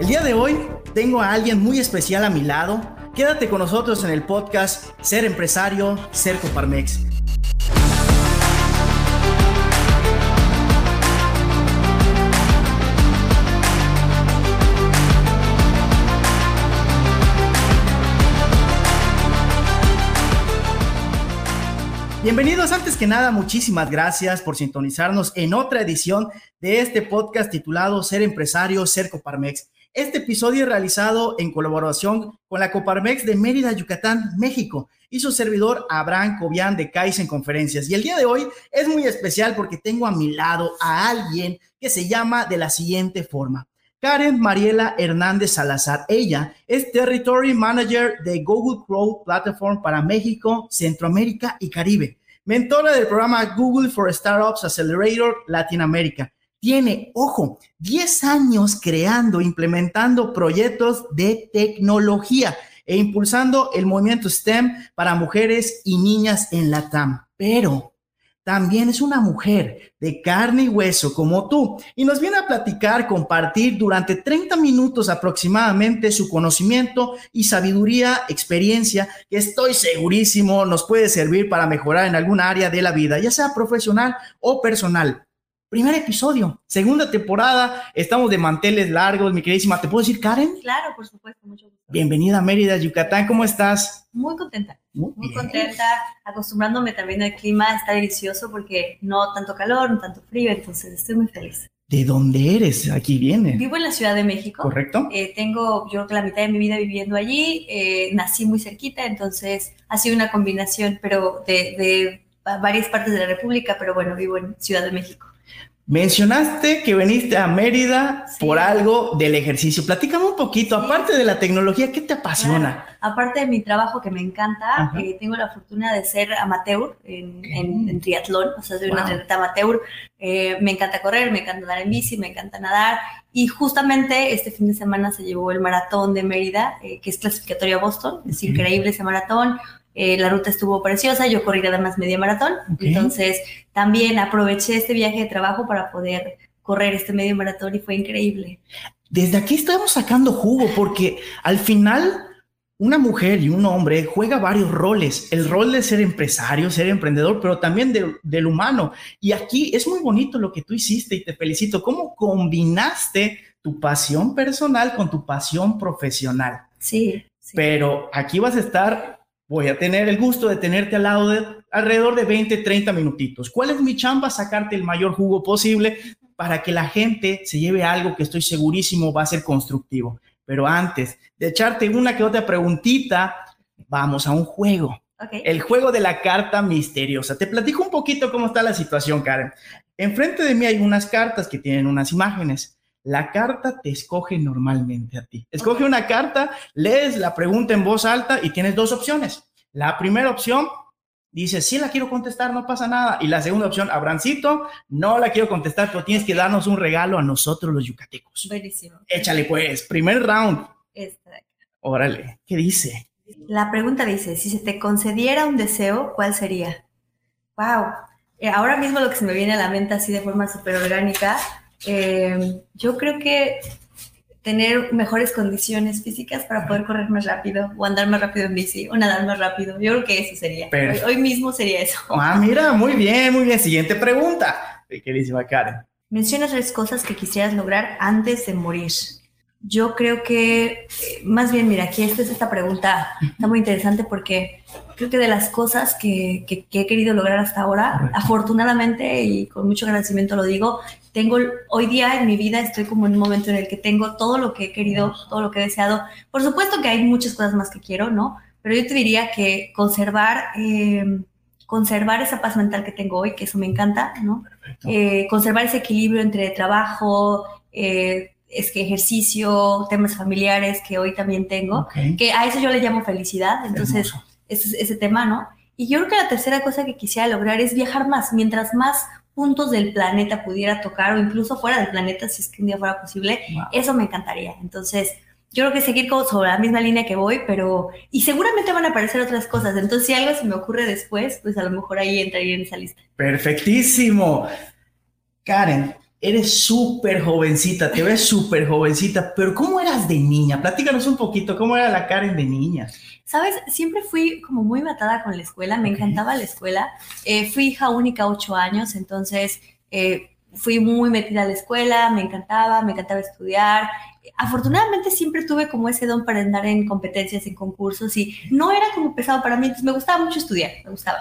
El día de hoy tengo a alguien muy especial a mi lado. Quédate con nosotros en el podcast Ser Empresario, Ser Coparmex. Bienvenidos, antes que nada, muchísimas gracias por sintonizarnos en otra edición de este podcast titulado Ser Empresario, Ser Coparmex. Este episodio es realizado en colaboración con la Coparmex de Mérida, Yucatán, México, y su servidor Abraham Cobian de Kaizen Conferencias. Y el día de hoy es muy especial porque tengo a mi lado a alguien que se llama de la siguiente forma. Karen Mariela Hernández Salazar. Ella es Territory Manager de Google Cloud Platform para México, Centroamérica y Caribe. Mentora del programa Google for Startups Accelerator Latinoamérica. Tiene, ojo, 10 años creando, implementando proyectos de tecnología e impulsando el movimiento STEM para mujeres y niñas en la TAM. Pero también es una mujer de carne y hueso como tú y nos viene a platicar, compartir durante 30 minutos aproximadamente su conocimiento y sabiduría, experiencia que estoy segurísimo nos puede servir para mejorar en alguna área de la vida, ya sea profesional o personal. Primer episodio, segunda temporada, estamos de manteles largos, mi queridísima. ¿Te puedo decir, Karen? Claro, por supuesto, mucho gusto. Bienvenida a Mérida, Yucatán, ¿cómo estás? Muy contenta, muy, contenta, acostumbrándome también al clima, está delicioso porque no tanto calor, no tanto frío, entonces estoy muy feliz. ¿De dónde eres? Aquí viene. Vivo en la Ciudad de México. Correcto. Eh, tengo, yo creo que la mitad de mi vida viviendo allí, eh, nací muy cerquita, entonces ha sido una combinación, pero de, de varias partes de la República, pero bueno, vivo en Ciudad de México. Mencionaste que veniste a Mérida por algo del ejercicio. Platícame un poquito, aparte de la tecnología, ¿qué te apasiona? Aparte de mi trabajo que me encanta, eh, tengo la fortuna de ser amateur en, triatlón, o sea, soy una atleta amateur. Eh, me encanta correr, me encanta andar en bici, me encanta nadar. Y justamente este fin de semana se llevó el maratón de Mérida, eh, que es clasificatorio a Boston. Es increíble ese maratón. Eh, la ruta estuvo preciosa, yo corrí además media maratón, entonces también aproveché este viaje de trabajo para poder correr este medio maratón y fue increíble. Desde aquí estamos sacando jugo porque al final una mujer y un hombre juega varios roles, el rol de ser empresario, ser emprendedor, pero también del humano. Y aquí es muy bonito lo que tú hiciste y te felicito, cómo combinaste tu pasión personal con tu pasión profesional. Sí. sí. Pero aquí vas a estar voy a tener el gusto de tenerte al lado de alrededor de 20, 30 minutitos. ¿Cuál es mi chamba? Sacarte el mayor jugo posible para que la gente se lleve algo que estoy segurísimo va a ser constructivo. Pero antes de echarte una que otra preguntita, vamos a un juego. El juego de la carta misteriosa. Te platico un poquito cómo está la situación, Karen. Enfrente de mí hay unas cartas que tienen unas imágenes. La carta te escoge normalmente a ti. Escoge una carta, lees la pregunta en voz alta y tienes dos opciones. La primera opción dice, sí la quiero contestar, no pasa nada. Y la segunda opción, Abrancito, no la quiero contestar, pero tienes que darnos un regalo a nosotros los yucatecos. Buenísimo. Échale pues, primer round. Esta. Órale, ¿qué dice? La pregunta dice, si se te concediera un deseo, ¿cuál sería? Wow. Eh, ahora mismo lo que se me viene a la mente así de forma súper orgánica eh, yo creo que tener mejores condiciones físicas para poder correr más rápido o andar más rápido en bici o nadar más rápido. Yo creo que eso sería. Hoy, mismo sería eso. Ah, mira, muy bien, muy bien. Siguiente pregunta. Queridísima Karen. Menciona tres cosas que quisieras lograr antes de morir. Yo creo que, eh, más bien, mira, aquí esta, esta pregunta está muy interesante porque creo que de las cosas que, que, he querido lograr hasta ahora, afortunadamente y con mucho agradecimiento lo digo, tengo hoy día en mi vida estoy como en un momento en el que tengo todo lo que he querido, todo lo que he deseado. Por supuesto que hay muchas cosas más que quiero, ¿no? Pero yo te diría que conservar, eh, conservar esa paz mental que tengo hoy, que eso me encanta, ¿no? Eh, conservar ese equilibrio entre trabajo, eh, es que ejercicio, temas familiares que hoy también tengo, que a eso yo le llamo felicidad, entonces ese, ese tema, ¿no? Y yo creo que la tercera cosa que quisiera lograr es viajar más, mientras más puntos del planeta pudiera tocar o incluso fuera del planeta, si es que un día fuera posible, eso me encantaría. Entonces, yo creo que seguir como sobre la misma línea que voy, pero y seguramente van a aparecer otras cosas. Entonces, si algo se me ocurre después, pues a lo mejor ahí entraría en esa lista. Perfectísimo. Karen, eres súper jovencita, te ves súper jovencita, pero ¿cómo eras de niña? Platícanos un poquito, ¿cómo era la Karen de niña? Sabes, siempre fui como muy matada con la escuela, me encantaba la escuela. Eh, fui hija única ocho años, entonces eh, fui muy metida a la escuela, me encantaba, me encantaba estudiar. Afortunadamente siempre tuve como ese don para andar en competencias, en concursos y no era como pesado para mí, entonces me gustaba mucho estudiar, me gustaba.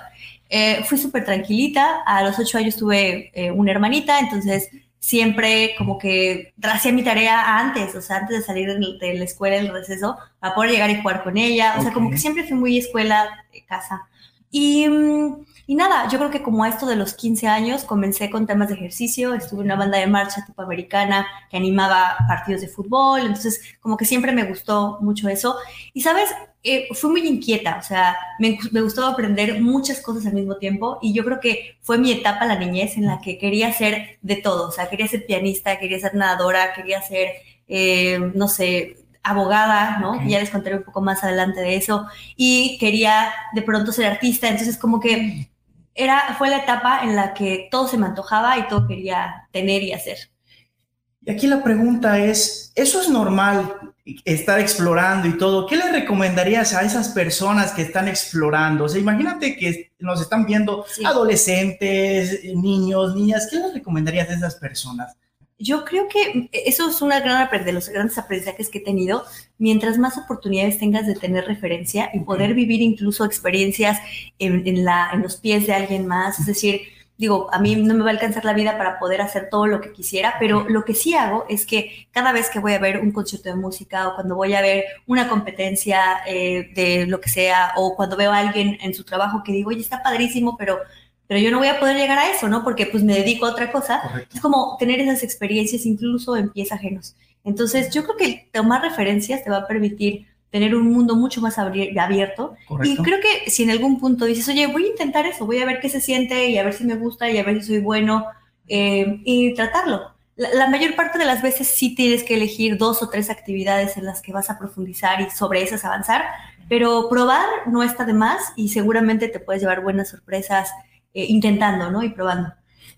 Eh, fui súper tranquilita, a los ocho años tuve una hermanita, entonces siempre como que hacía mi tarea antes, o sea, antes de salir de la escuela, el receso, para poder llegar y jugar con ella. O sea, como que siempre fui muy escuela, casa. Y, mm, y, nada, yo creo que como a esto de los 15 años comencé con temas de ejercicio, estuve en una banda de marcha tipo americana que animaba partidos de fútbol, entonces como que siempre me gustó mucho eso. Y sabes, eh, fui muy inquieta, o sea, me, me, gustaba aprender muchas cosas al mismo tiempo y yo creo que fue mi etapa, la niñez, en la que quería ser de todo, o sea, quería ser pianista, quería ser nadadora, quería ser, eh, no sé, abogada, ¿no? Ya les contaré un poco más adelante de eso, y quería de pronto ser artista, entonces como que era, fue la etapa en la que todo se me antojaba y todo quería tener y hacer. Y aquí la pregunta es, ¿eso es normal estar explorando y todo? ¿Qué le recomendarías a esas personas que están explorando? O sea, imagínate que nos están viendo adolescentes, niños, niñas, ¿qué les recomendarías a esas personas? Yo creo que eso es una gran de los grandes aprendizajes que he tenido. Mientras más oportunidades tengas de tener referencia y poder vivir incluso experiencias en, la, en los pies de alguien más, es decir, digo, a mí no me va a alcanzar la vida para poder hacer todo lo que quisiera, pero lo que sí hago es que cada vez que voy a ver un concierto de música o cuando voy a ver una competencia eh, de lo que sea o cuando veo a alguien en su trabajo que digo, oye, está padrísimo, pero, pero yo no voy a poder llegar a eso, ¿no? Porque pues me dedico a otra cosa. Es como tener esas experiencias incluso en pies ajenos. Entonces, yo creo que tomar referencias te va a permitir tener un mundo mucho más abierto. Y creo que si en algún punto dices, oye, voy a intentar eso, voy a ver qué se siente y a ver si me gusta y a ver si soy bueno eh, y tratarlo. La, mayor parte de las veces sí tienes que elegir dos o tres actividades en las que vas a profundizar y sobre esas avanzar, pero probar no está de más y seguramente te puedes llevar buenas sorpresas eh, intentando, ¿no? Y probando.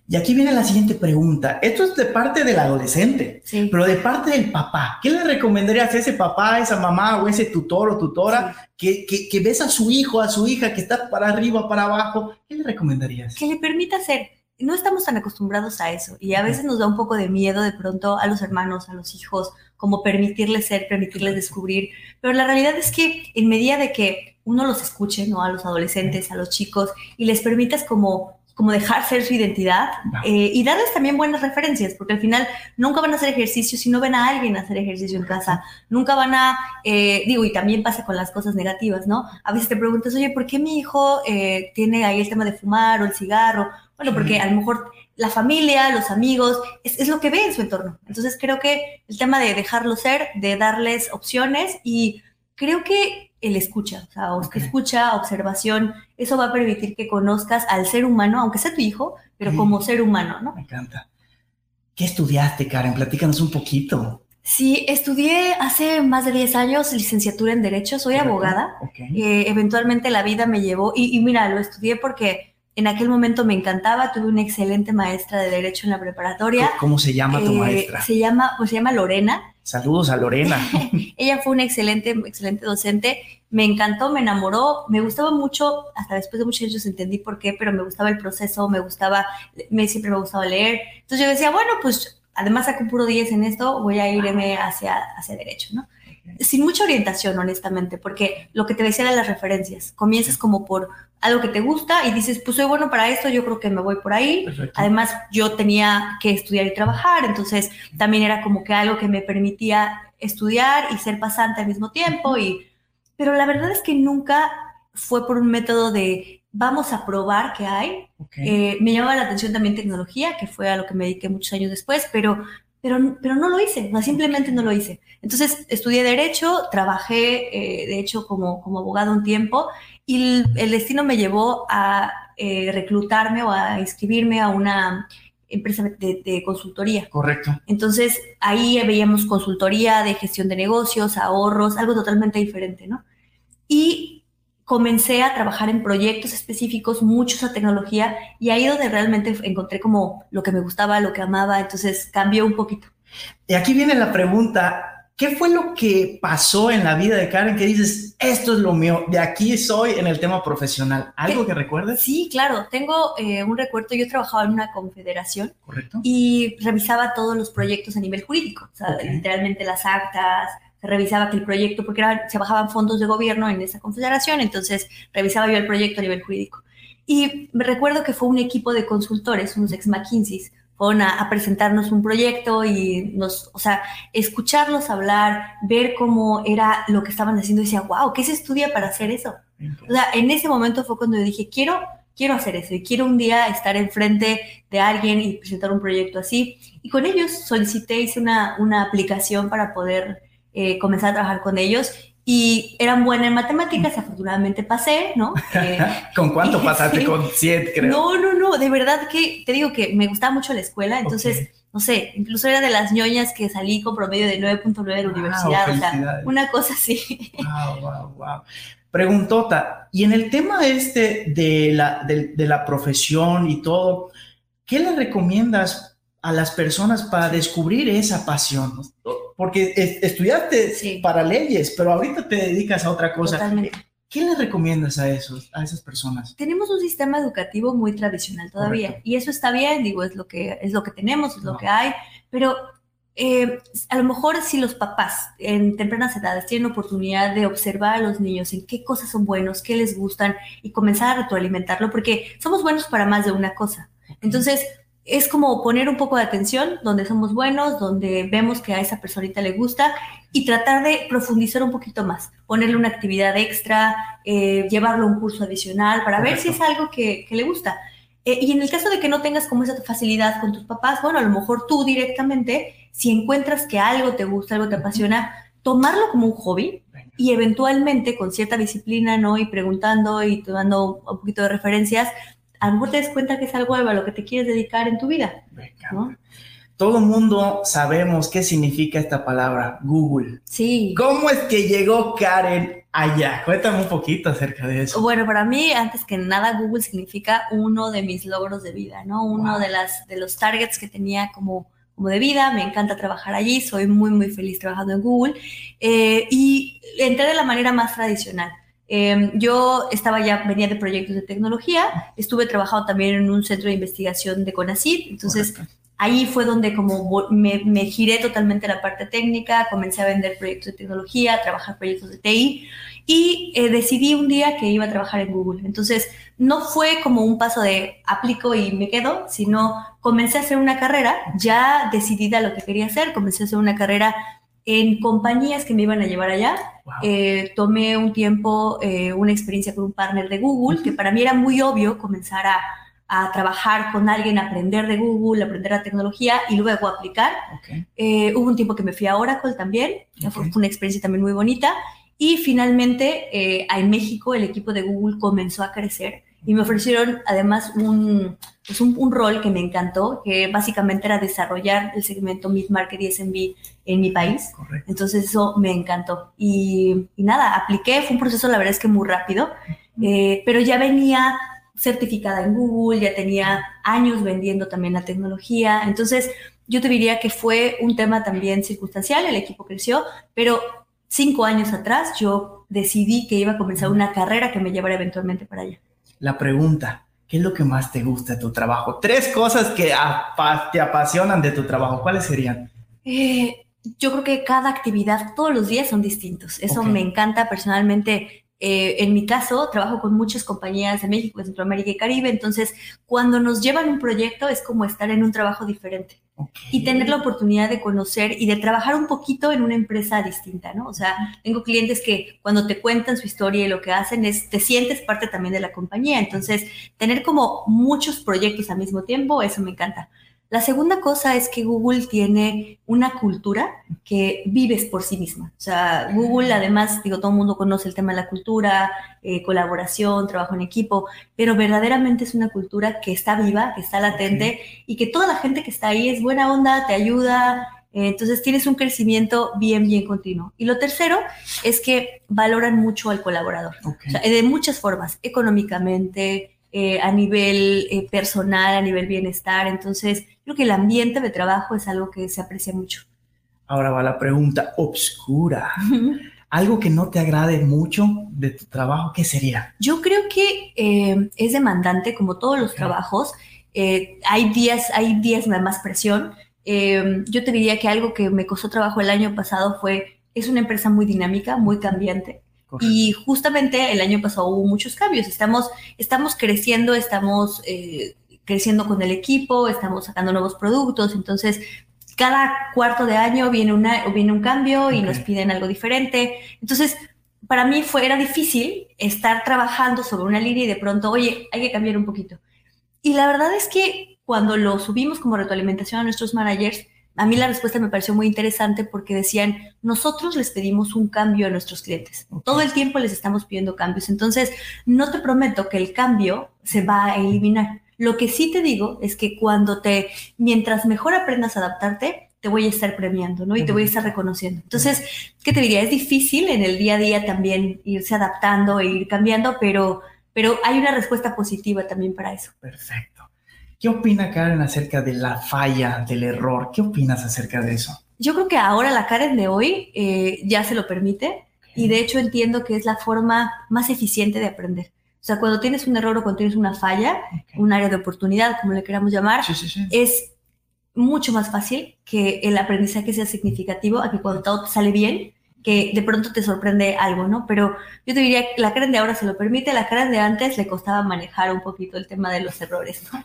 Y aquí viene la siguiente pregunta. Esto es de parte del adolescente, pero de parte del papá. ¿Qué le recomendarías a ese papá, a esa mamá o ese tutor o tutora que, que, ves a su hijo, a su hija que está para arriba, para abajo? ¿Qué le recomendarías? Que le permita ser. No estamos tan acostumbrados a eso y a veces nos da un poco de miedo de pronto a los hermanos, a los hijos, como permitirles ser, permitirles descubrir. Pero la realidad es que en medida de que uno los escuche, ¿no? A los adolescentes, a los chicos, y les permitas como como dejar ser su identidad eh, y darles también buenas referencias, porque al final nunca van a hacer ejercicio si no ven a alguien hacer ejercicio en casa, nunca van a, eh, digo, y también pasa con las cosas negativas, ¿no? A veces te preguntas, oye, ¿por qué mi hijo eh, tiene ahí el tema de fumar o el cigarro? Bueno, porque a lo mejor la familia, los amigos, es, es lo que ve en su entorno. Entonces creo que el tema de dejarlo ser, de darles opciones y creo que el escucha, o sea, escucha, observación, eso va a permitir que conozcas al ser humano, aunque sea tu hijo, pero como ser humano, ¿no? Me encanta. ¿Qué estudiaste, Karen? Platícanos un poquito. Sí, estudié hace más de 10 años licenciatura en Derecho, soy abogada. Eh, eventualmente la vida me llevó, y, y, mira, lo estudié porque en aquel momento me encantaba, tuve una excelente maestra de Derecho en la preparatoria. ¿Cómo se llama tu eh, maestra? Se llama, pues se llama Lorena. Saludos a Lorena. Ella fue una excelente, excelente docente. Me encantó, me enamoró, me gustaba mucho, hasta después de muchos años entendí por qué, pero me gustaba el proceso, me gustaba, me, siempre me gustaba leer. Entonces yo decía, bueno, pues además saco puro 10 en esto, voy a irme hacia, hacia derecho, ¿no? Sin mucha orientación, honestamente, porque lo que te decía eran las referencias. Comienzas como por algo que te gusta y dices, pues soy bueno para esto, yo creo que me voy por ahí. Además, yo tenía que estudiar y trabajar, entonces también era como que algo que me permitía estudiar y ser pasante al mismo tiempo. Y, pero la verdad es que nunca fue por un método de vamos a probar qué hay. Eh, me llamaba la atención también tecnología, que fue a lo que me dediqué muchos años después, pero, pero, pero no lo hice, simplemente no lo hice. Entonces estudié Derecho, trabajé, eh, de hecho, como, como abogado un tiempo y el, destino me llevó a eh, reclutarme o a inscribirme a una empresa de, de, consultoría. Correcto. Entonces, ahí veíamos consultoría de gestión de negocios, ahorros, algo totalmente diferente, ¿no? Y comencé a trabajar en proyectos específicos, muchos a tecnología, y ahí donde realmente encontré como lo que me gustaba, lo que amaba, entonces cambió un poquito. Y aquí viene la pregunta, ¿Qué fue lo que pasó en la vida de Karen que dices, esto es lo mío, de aquí soy en el tema profesional? ¿Algo que recuerdes? Sí, claro, tengo eh, un recuerdo, yo trabajaba en una confederación ¿Correcto? y revisaba todos los proyectos a nivel jurídico, o sea, literalmente las actas, se revisaba que el proyecto, porque se bajaban fondos de gobierno en esa confederación, entonces revisaba yo el proyecto a nivel jurídico. Y me recuerdo que fue un equipo de consultores, unos ex McKinsey, fueron a, presentarnos un proyecto y nos, o sea, escucharlos hablar, ver cómo era lo que estaban haciendo y decía, wow, ¿qué se estudia para hacer eso? O sea, en ese momento fue cuando yo dije, quiero, quiero hacer eso y quiero un día estar enfrente de alguien y presentar un proyecto así. Y con ellos solicité, hice una, una aplicación para poder eh, comenzar a trabajar con ellos y eran buenas en matemáticas, y afortunadamente pasé, ¿no? Eh, ¿Con cuánto pasaste? Con siete, creo. No, no, no, de verdad que te digo que me gustaba mucho la escuela, entonces, no sé, incluso era de las ñoñas que salí con promedio de 9.9 de la universidad, o sea, una cosa así. Wow, wow, wow. Preguntota, y en el tema este de la, de, de la profesión y todo, ¿qué le recomiendas a las personas para descubrir esa pasión? Porque estudiaste para leyes, pero ahorita te dedicas a otra cosa. Totalmente. ¿Qué le recomiendas a, esos, a esas personas? Tenemos un sistema educativo muy tradicional todavía y eso está bien, digo, es lo que, es lo que tenemos, es lo que hay, pero eh, a lo mejor si los papás en tempranas edades tienen oportunidad de observar a los niños en qué cosas son buenos, qué les gustan y comenzar a retroalimentarlo, porque somos buenos para más de una cosa. Entonces, es como poner un poco de atención donde somos buenos, donde vemos que a esa personita le gusta y tratar de profundizar un poquito más, ponerle una actividad extra, eh, llevarlo a un curso adicional para ver si es algo que, le gusta. Eh, y en el caso de que no tengas como esa facilidad con tus papás, bueno, a lo mejor tú directamente, si encuentras que algo te gusta, algo te apasiona, tomarlo como un hobby y eventualmente con cierta disciplina, ¿no? Y preguntando y tomando un poquito de referencias, a lo mejor te das cuenta que es algo a lo que te quieres dedicar en tu vida. ¿no? Todo mundo sabemos qué significa esta palabra, Google. Sí. ¿Cómo es que llegó Karen allá? Cuéntame un poquito acerca de eso. Bueno, para mí, antes que nada, Google significa uno de mis logros de vida, ¿no? Uno de, las, de los targets que tenía como, como de vida. Me encanta trabajar allí, soy muy, muy feliz trabajando en Google. Eh, y entré de la manera más tradicional. Em, yo estaba ya, venía de proyectos de tecnología, estuve trabajando también en un centro de investigación de CONACYT, entonces ahí fue donde como me, giré totalmente la parte técnica, comencé a vender proyectos de tecnología, a trabajar proyectos de TI y eh, decidí un día que iba a trabajar en Google. Entonces no fue como un paso de aplico y me quedo, sino comencé a hacer una carrera ya decidida lo que quería hacer, comencé a hacer una carrera en compañías que me iban a llevar allá. Eh, tomé un tiempo, eh, una experiencia con un partner de Google, que para mí era muy obvio comenzar a, a, trabajar con alguien, aprender de Google, aprender la tecnología y luego aplicar. Eh, hubo un tiempo que me fui a Oracle también, fue una experiencia también muy bonita. Y finalmente, en México, el equipo de Google comenzó a crecer y me ofrecieron además un, pues un, rol que me encantó, que básicamente era desarrollar el segmento Mid-Market y SMB en mi país. Entonces eso me encantó. Y, nada, apliqué, fue un proceso la verdad es que muy rápido, eh, pero ya venía certificada en Google, ya tenía años vendiendo también la tecnología. Entonces yo te diría que fue un tema también circunstancial, el equipo creció, pero cinco años atrás yo decidí que iba a comenzar una carrera que me llevara eventualmente para allá la pregunta, ¿qué es lo que más te gusta de tu trabajo? Tres cosas que te apasionan de tu trabajo, ¿cuáles serían? Eh, yo creo que cada actividad, todos los días son distintos. Eso me encanta personalmente. Eh, en mi caso, trabajo con muchas compañías de México, de Centroamérica y Caribe, entonces cuando nos llevan un proyecto es como estar en un trabajo diferente y tener la oportunidad de conocer y de trabajar un poquito en una empresa distinta, ¿no? O sea, tengo clientes que cuando te cuentan su historia y lo que hacen es, te sientes parte también de la compañía, entonces tener como muchos proyectos al mismo tiempo, eso me encanta. La segunda cosa es que Google tiene una cultura que vives por sí misma. O sea, Google además, digo, todo el mundo conoce el tema de la cultura, eh, colaboración, trabajo en equipo, pero verdaderamente es una cultura que está viva, que está latente y que toda la gente que está ahí es buena onda, te ayuda. Eh, entonces tienes un crecimiento bien, bien continuo. Y lo tercero es que valoran mucho al colaborador. de muchas formas, económicamente, eh, a nivel personal, a nivel bienestar. Entonces, creo que el ambiente de trabajo es algo que se aprecia mucho. Ahora va la pregunta obscura. Algo que no te agrade mucho de tu trabajo, ¿qué sería? Yo creo que eh, es demandante, como todos los trabajos. hay días, hay días de más presión. yo te diría que algo que me costó trabajo el año pasado fue, es una empresa muy dinámica, muy cambiante. Y justamente el año pasado hubo muchos cambios. Estamos, estamos creciendo, estamos eh, creciendo con el equipo, estamos sacando nuevos productos. Entonces, cada cuarto de año viene, una, viene un cambio y nos piden algo diferente. Entonces, para mí fue, era difícil estar trabajando sobre una línea y de pronto, oye, hay que cambiar un poquito. Y la verdad es que cuando lo subimos como retroalimentación a nuestros managers, a mí la respuesta me pareció muy interesante porque decían, nosotros les pedimos un cambio a nuestros clientes. Todo el tiempo les estamos pidiendo cambios. Entonces, no te prometo que el cambio se va a eliminar. Lo que sí te digo es que cuando te, mientras mejor aprendas a adaptarte, te voy a estar premiando, ¿no? Y te voy a estar reconociendo. Entonces, ¿qué te diría? Es difícil en el día a día también irse adaptando e ir cambiando, pero, pero hay una respuesta positiva también para eso. Perfecto. ¿Qué opina Karen acerca de la falla, del error? ¿Qué opinas acerca de eso? Yo creo que ahora la Karen de hoy eh, ya se lo permite y de hecho entiendo que es la forma más eficiente de aprender. O sea, cuando tienes un error o cuando tienes una falla, un área de oportunidad, como le queramos llamar, es mucho más fácil que el aprendizaje sea significativo a que cuando todo te sale bien, que de pronto te sorprende algo, ¿no? Pero yo te diría que la Karen de ahora se lo permite, la Karen de antes le costaba manejar un poquito el tema de los errores, ¿no?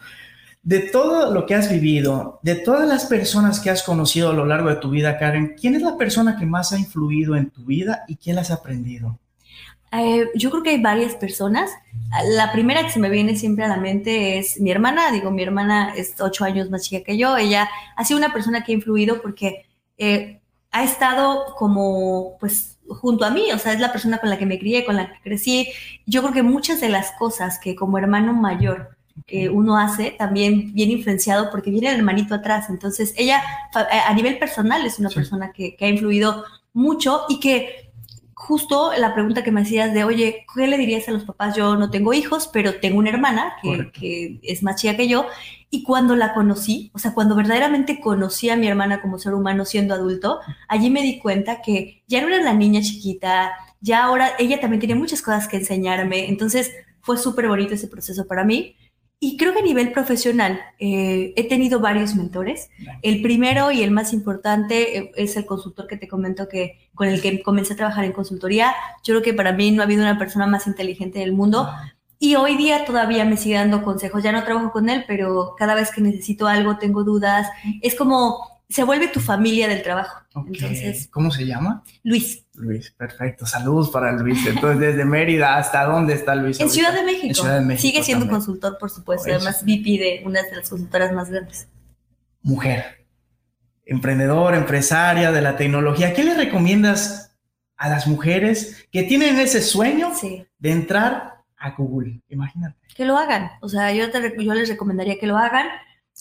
De todo lo que has vivido, de todas las personas que has conocido a lo largo de tu vida, Karen, ¿quién es la persona que más ha influido en tu vida y quién las ha aprendido? Eh, yo creo que hay varias personas. La primera que se me viene siempre a la mente es mi hermana. Digo, mi hermana es ocho años más chica que yo. Ella ha sido una persona que ha influido porque eh, ha estado como, pues, junto a mí. O sea, es la persona con la que me crié, con la que crecí. Yo creo que muchas de las cosas que como hermano mayor que uno hace también viene influenciado porque viene el hermanito atrás. Entonces, ella a nivel personal es una persona que, ha influido mucho y que justo la pregunta que me hacías de, oye, ¿qué le dirías a los papás? Yo no tengo hijos, pero tengo una hermana que, que, es más chica que yo. Y cuando la conocí, o sea, cuando verdaderamente conocí a mi hermana como ser humano siendo adulto, allí me di cuenta que ya no era la niña chiquita, ya ahora ella también tiene muchas cosas que enseñarme. Entonces, fue súper bonito ese proceso para mí. Y creo que a nivel profesional eh, he tenido varios mentores. El primero y el más importante eh, es el consultor que te comento que con el que comencé a trabajar en consultoría. Yo creo que para mí no ha habido una persona más inteligente del mundo. Y hoy día todavía me sigue dando consejos. Ya no trabajo con él, pero cada vez que necesito algo, tengo dudas. Es como se vuelve tu familia del trabajo. Entonces, ¿Cómo se llama? Luis. Luis, perfecto. Saludos para Luis. Entonces, desde Mérida, ¿hasta dónde está Luis? En Ciudad de México. En Ciudad de México. Sigue siendo consultor, por supuesto. Además, VP de una de las consultoras más grandes. Mujer, emprendedora, empresaria de la tecnología. ¿Qué le recomiendas a las mujeres que tienen ese sueño de entrar a Google? Imagínate. Que lo hagan. O sea, yo, yo les recomendaría que lo hagan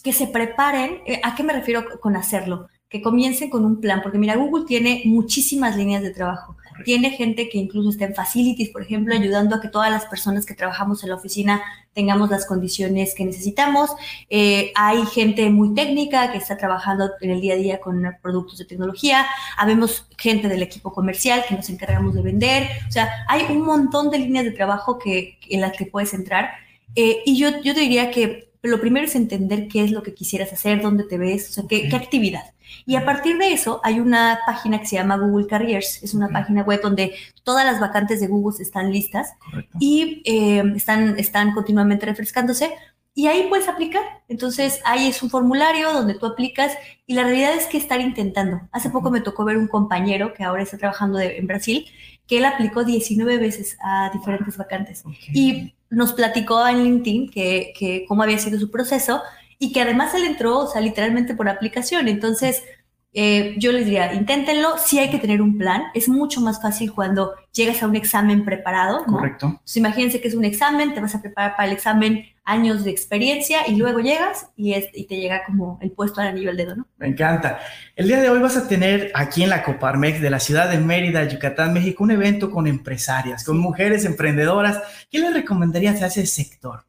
que se preparen. Eh, ¿A qué me refiero con hacerlo? Que comiencen con un plan, porque mira, Google tiene muchísimas líneas de trabajo. Tiene gente que incluso está en facilities, por ejemplo, ayudando a que todas las personas que trabajamos en la oficina tengamos las condiciones que necesitamos. Eh, hay gente muy técnica que está trabajando en el día a día con productos de tecnología. Habemos gente del equipo comercial que nos encargamos de vender. O sea, hay un montón de líneas de trabajo que, en las que puedes entrar. Eh, y yo, yo te diría que pero lo primero es entender qué es lo que quisieras hacer, dónde te ves, o sea, qué, actividad. Y a partir de eso hay una página que se llama Google Careers, es una página web donde todas las vacantes de Google están listas y eh, están, están continuamente refrescándose y ahí puedes aplicar. Entonces ahí es un formulario donde tú aplicas y la realidad es que estar intentando. Hace poco me tocó ver un compañero que ahora está trabajando en Brasil que él aplicó 19 veces a diferentes vacantes y nos platicó en LinkedIn que, que cómo había sido su proceso y que además él entró, o sea, literalmente por aplicación. Entonces, eh, yo les diría, inténtenlo, sí hay que tener un plan, es mucho más fácil cuando llegas a un examen preparado. Correcto. Entonces, imagínense que es un examen, te vas a preparar para el examen años de experiencia y luego llegas y, es, y te llega como el puesto al anillo del dedo, ¿no? Me encanta. El día de hoy vas a tener aquí en la Coparmex de la ciudad de Mérida, Yucatán, México, un evento con empresarias, con mujeres emprendedoras. ¿Qué les recomendarías a ese sector?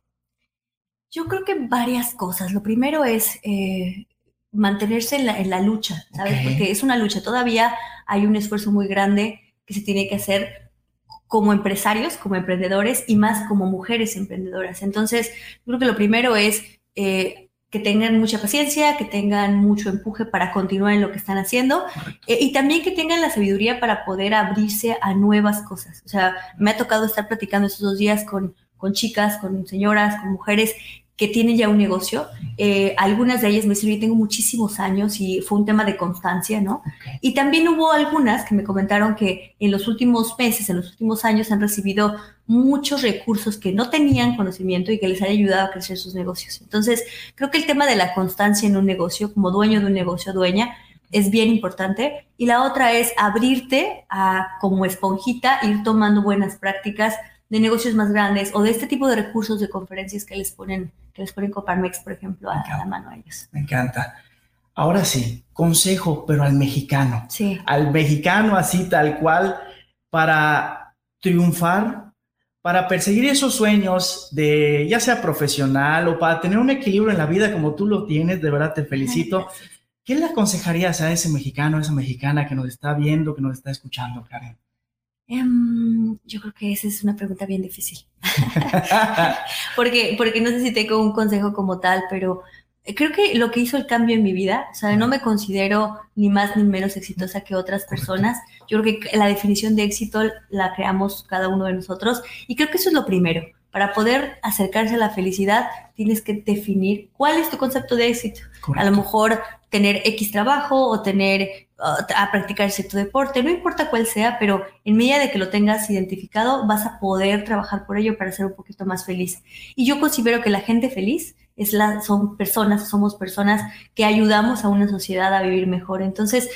Yo creo que varias cosas. Lo primero es eh, mantenerse en la, en la lucha, ¿sabes? Porque es una lucha. Todavía hay un esfuerzo muy grande que se tiene que hacer como empresarios, como emprendedores y más como mujeres emprendedoras. Entonces, creo que lo primero es eh, que tengan mucha paciencia, que tengan mucho empuje para continuar en lo que están haciendo eh, y también que tengan la sabiduría para poder abrirse a nuevas cosas. O sea, me ha tocado estar platicando estos dos días con, con chicas, con señoras, con mujeres que tienen ya un negocio. Eh, algunas de ellas me dicen, yo tengo muchísimos años y fue un tema de constancia, ¿no? Y también hubo algunas que me comentaron que en los últimos meses, en los últimos años han recibido muchos recursos que no tenían conocimiento y que les han ayudado a crecer sus negocios. Entonces, creo que el tema de la constancia en un negocio, como dueño de un negocio, dueña, es bien importante. Y la otra es abrirte a, como esponjita, ir tomando buenas prácticas de negocios más grandes o de este tipo de recursos de conferencias que les ponen, que les ponen Coparmex, por ejemplo, a, a la mano a ellos. Me encanta. Ahora sí, consejo, pero al mexicano. Sí. Al mexicano así tal cual para triunfar, para perseguir esos sueños de ya sea profesional o para tener un equilibrio en la vida como tú lo tienes, de verdad te felicito. ¿Qué le aconsejarías a ese mexicano, a esa mexicana que nos está viendo, que nos está escuchando, Karen? Em, yo creo que esa es una pregunta bien difícil. porque, porque no sé si tengo un consejo como tal, pero creo que lo que hizo el cambio en mi vida, o sea, no me considero ni más ni menos exitosa que otras personas. Yo creo que la definición de éxito la creamos cada uno de nosotros y creo que eso es lo primero. Para poder acercarse a la felicidad, tienes que definir cuál es tu concepto de éxito. A lo mejor tener X trabajo o tener uh, a practicar cierto deporte, no importa cuál sea, pero en medida de que lo tengas identificado, vas a poder trabajar por ello para ser un poquito más feliz. Y yo considero que la gente feliz es la, son personas, somos personas que ayudamos a una sociedad a vivir mejor. Entonces,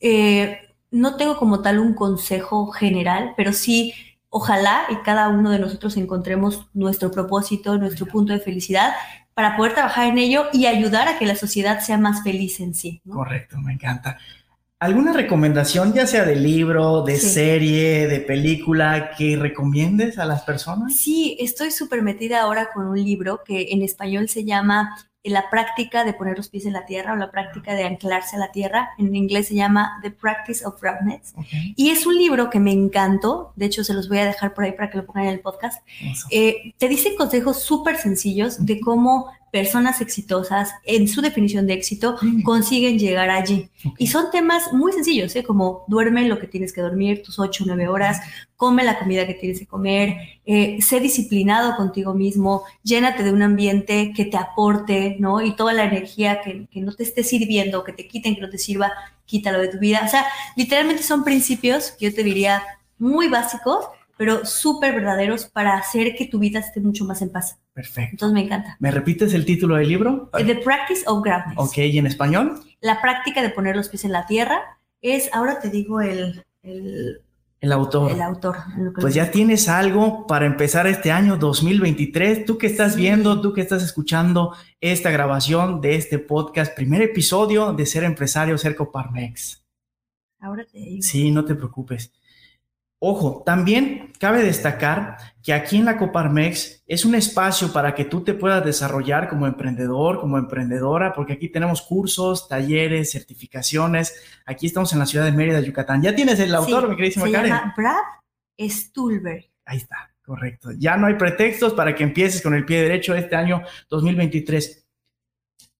eh, no tengo como tal un consejo general, pero sí ojalá y cada uno de nosotros encontremos nuestro propósito, nuestro punto de felicidad para poder trabajar en ello y ayudar a que la sociedad sea más feliz en sí. ¿no? Correcto, me encanta. ¿Alguna recomendación, ya sea de libro, de Sí. serie, de película, que recomiendes a las personas? Sí, estoy súper metida ahora con un libro que en español se llama La práctica de poner los pies en la tierra o la práctica de anclarse a la tierra. En inglés se llama The Practice of Groundness. Ok, Y es un libro que me encantó, de hecho se los voy a dejar por ahí para que lo pongan en el podcast. Eh, te dice consejos súper sencillos de cómo personas exitosas, en su definición de éxito, Mm. consiguen llegar allí. Ok. Y son temas muy sencillos, ¿eh? como duerme lo que tienes que dormir, tus 8 o 9 horas, come la comida que tienes que comer, eh, sé disciplinado contigo mismo, llénate de un ambiente que te aporte, ¿no? Y toda la energía que, que no te esté sirviendo, que te quiten, que no te sirva, quítalo de tu vida. O sea, literalmente son principios que yo te diría muy básicos, pero súper verdaderos para hacer que tu vida esté mucho más en paz. Perfecto. Entonces me encanta. ¿Me repites el título del libro? The Practice of Groundness. Ok, ¿y en español? La práctica de poner los pies en la tierra es, ahora te digo el, el, El autor. el autor. Pues ya tienes algo para empezar este año 2023. Tú que estás Sí. viendo, tú que estás escuchando esta grabación de este podcast, primer episodio de Ser Empresario Cerco Parmex. Ahora te digo. Sí, no te preocupes. Ojo, también cabe destacar que aquí en la Coparmex es un espacio para que tú te puedas desarrollar como emprendedor, como emprendedora, porque aquí tenemos cursos, talleres, certificaciones. Aquí estamos en la ciudad de Mérida, Yucatán. Ya tienes el autor, Sí, mi queridísima Se Karen. llama Brad Stulberg. Ahí está, correcto. Ya no hay pretextos para que empieces con el pie derecho este año 2023.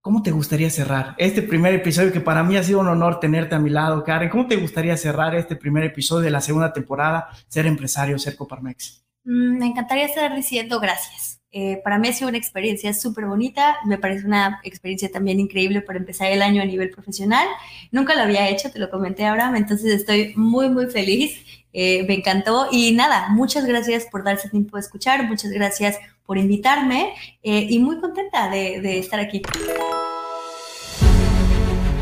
¿Cómo te gustaría cerrar este primer episodio que para mí ha sido un honor tenerte a mi lado, Karen? ¿Cómo te gustaría cerrar este primer episodio de la segunda temporada, Ser Empresario, Ser Coparmex? Mm, me encantaría estar diciendo gracias. Eh, para mí ha sido una experiencia súper bonita, me parece una experiencia también increíble para empezar el año a nivel profesional. Nunca lo había hecho, te lo comenté ahora, entonces estoy muy, muy feliz, eh, me encantó y nada, muchas gracias por darse tiempo de escuchar, muchas gracias por invitarme eh, y muy contenta de, de estar aquí.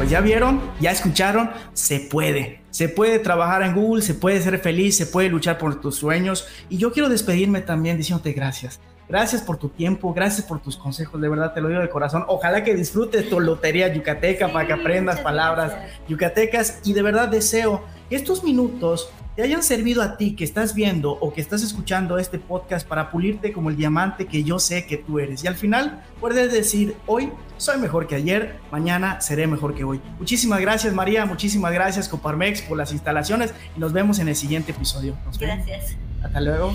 Pues ya vieron, ya escucharon, se puede. Se puede trabajar en Google, se puede ser feliz, se puede luchar por tus sueños. Y yo quiero despedirme también diciéndote gracias. Gracias por tu tiempo, gracias por tus consejos, de verdad te lo digo de corazón. Ojalá que disfrutes tu lotería yucateca para que aprendas palabras yucatecas y de verdad deseo que estos minutos te hayan servido a ti que estás viendo o que estás escuchando este podcast para pulirte como el diamante que yo sé que tú eres. Y al final puedes decir, hoy soy mejor que ayer, mañana seré mejor que hoy. Muchísimas gracias María, muchísimas gracias Coparmex por las instalaciones y nos vemos en el siguiente episodio. gracias. Hasta luego.